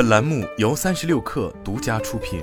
本栏目由三十六氪独家出品。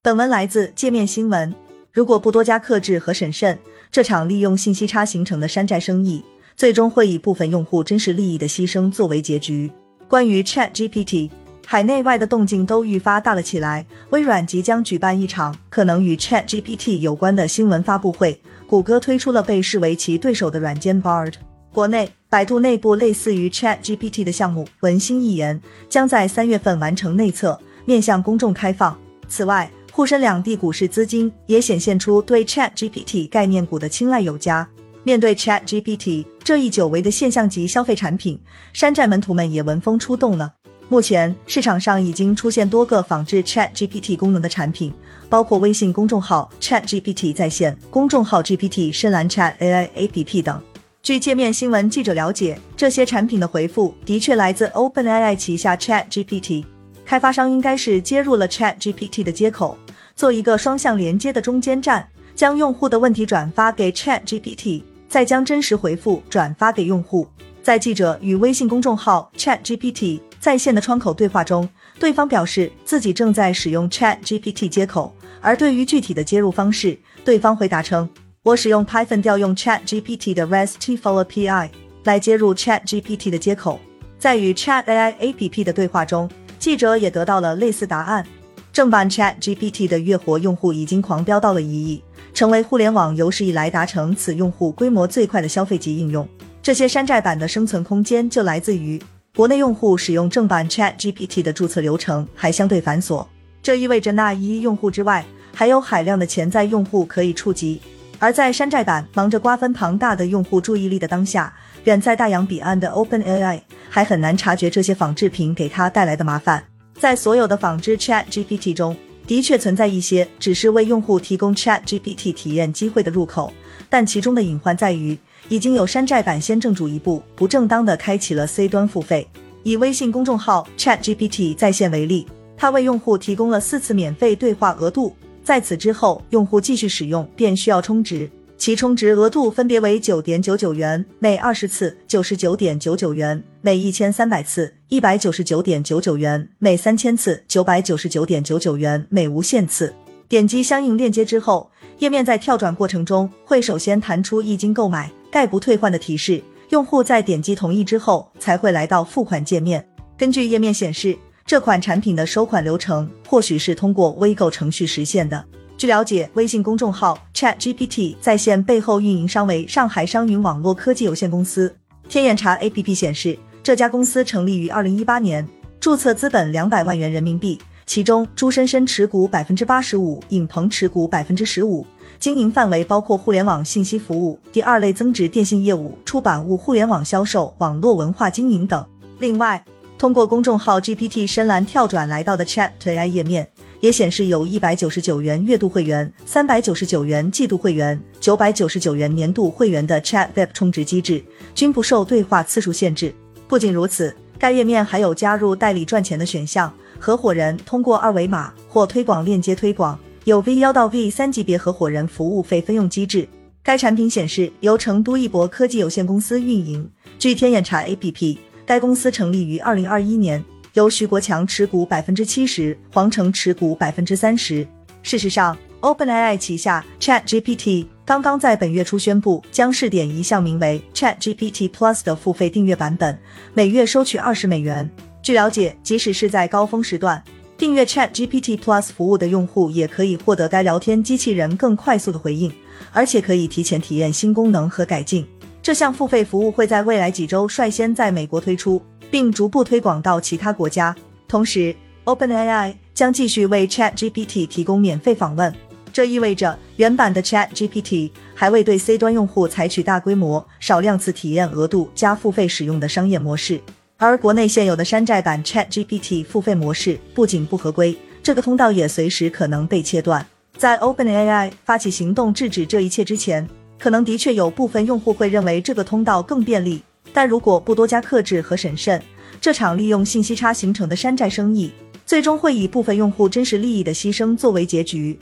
本文来自界面新闻。如果不多加克制和审慎，这场利用信息差形成的山寨生意，最终会以部分用户真实利益的牺牲作为结局。关于 Chat GPT，海内外的动静都愈发大了起来。微软即将举办一场可能与 Chat GPT 有关的新闻发布会。谷歌推出了被视为其对手的软件 Bard。国内，百度内部类似于 Chat GPT 的项目文心一言将在三月份完成内测，面向公众开放。此外，沪深两地股市资金也显现出对 Chat GPT 概念股的青睐有加。面对 Chat GPT 这一久违的现象级消费产品，山寨门徒们也闻风出动了。目前市场上已经出现多个仿制 Chat GPT 功能的产品，包括微信公众号 Chat GPT 在线、公众号 GPT 深蓝 Chat AI APP 等。据界面新闻记者了解，这些产品的回复的确来自 OpenAI 旗下 Chat GPT。开发商应该是接入了 Chat GPT 的接口，做一个双向连接的中间站，将用户的问题转发给 Chat GPT，再将真实回复转发给用户。在记者与微信公众号 Chat GPT 在线的窗口对话中，对方表示自己正在使用 Chat GPT 接口，而对于具体的接入方式，对方回答称：“我使用 Python 调用 Chat GPT 的 RESTful API 来接入 Chat GPT 的接口。”在与 Chat AI APP 的对话中。记者也得到了类似答案。正版 Chat GPT 的月活用户已经狂飙到了一亿，成为互联网有史以来达成此用户规模最快的消费级应用。这些山寨版的生存空间就来自于国内用户使用正版 Chat GPT 的注册流程还相对繁琐，这意味着那一亿用户之外还有海量的潜在用户可以触及。而在山寨版忙着瓜分庞大的用户注意力的当下，远在大洋彼岸的 OpenAI。还很难察觉这些仿制品给他带来的麻烦。在所有的仿制 Chat GPT 中，的确存在一些只是为用户提供 Chat GPT 体验机会的入口，但其中的隐患在于，已经有山寨版先正主一步，不正当的开启了 C 端付费。以微信公众号 Chat GPT 在线为例，它为用户提供了四次免费对话额度，在此之后，用户继续使用便需要充值。其充值额度分别为九点九九元每二十次，九十九点九九元每一千三百次，一百九十九点九九元每三千次，九百九十九点九九元每无限次。点击相应链接之后，页面在跳转过程中会首先弹出一经购买概不退换的提示，用户在点击同意之后才会来到付款界面。根据页面显示，这款产品的收款流程或许是通过微购程序实现的。据了解，微信公众号 Chat GPT 在线背后运营商为上海商云网络科技有限公司。天眼查 APP 显示，这家公司成立于二零一八年，注册资本两百万元人民币，其中朱深深持股百分之八十五，尹鹏持股百分之十五。经营范围包括互联网信息服务、第二类增值电信业务、出版物互联网销售、网络文化经营等。另外，通过公众号 GPT 深蓝跳转来到的 Chat AI 页面。也显示有一百九十九元月度会员、三百九十九元季度会员、九百九十九元年度会员的 Chat Web 充值机制，均不受对话次数限制。不仅如此，该页面还有加入代理赚钱的选项，合伙人通过二维码或推广链接推广，有 V 幺到 V 三级别合伙人服务费分用机制。该产品显示由成都易博科技有限公司运营。据天眼查 APP，该公司成立于二零二一年。由徐国强持股百分之七十，黄成持股百分之三十。事实上，OpenAI 旗下 ChatGPT 刚刚在本月初宣布，将试点一项名为 ChatGPT Plus 的付费订阅版本，每月收取二十美元。据了解，即使是在高峰时段，订阅 ChatGPT Plus 服务的用户也可以获得该聊天机器人更快速的回应，而且可以提前体验新功能和改进。这项付费服务会在未来几周率先在美国推出。并逐步推广到其他国家。同时，OpenAI 将继续为 ChatGPT 提供免费访问，这意味着原版的 ChatGPT 还未对 C 端用户采取大规模、少量次体验额度加付费使用的商业模式。而国内现有的山寨版 ChatGPT 付费模式不仅不合规，这个通道也随时可能被切断。在 OpenAI 发起行动制止这一切之前，可能的确有部分用户会认为这个通道更便利。但如果不多加克制和审慎，这场利用信息差形成的山寨生意，最终会以部分用户真实利益的牺牲作为结局。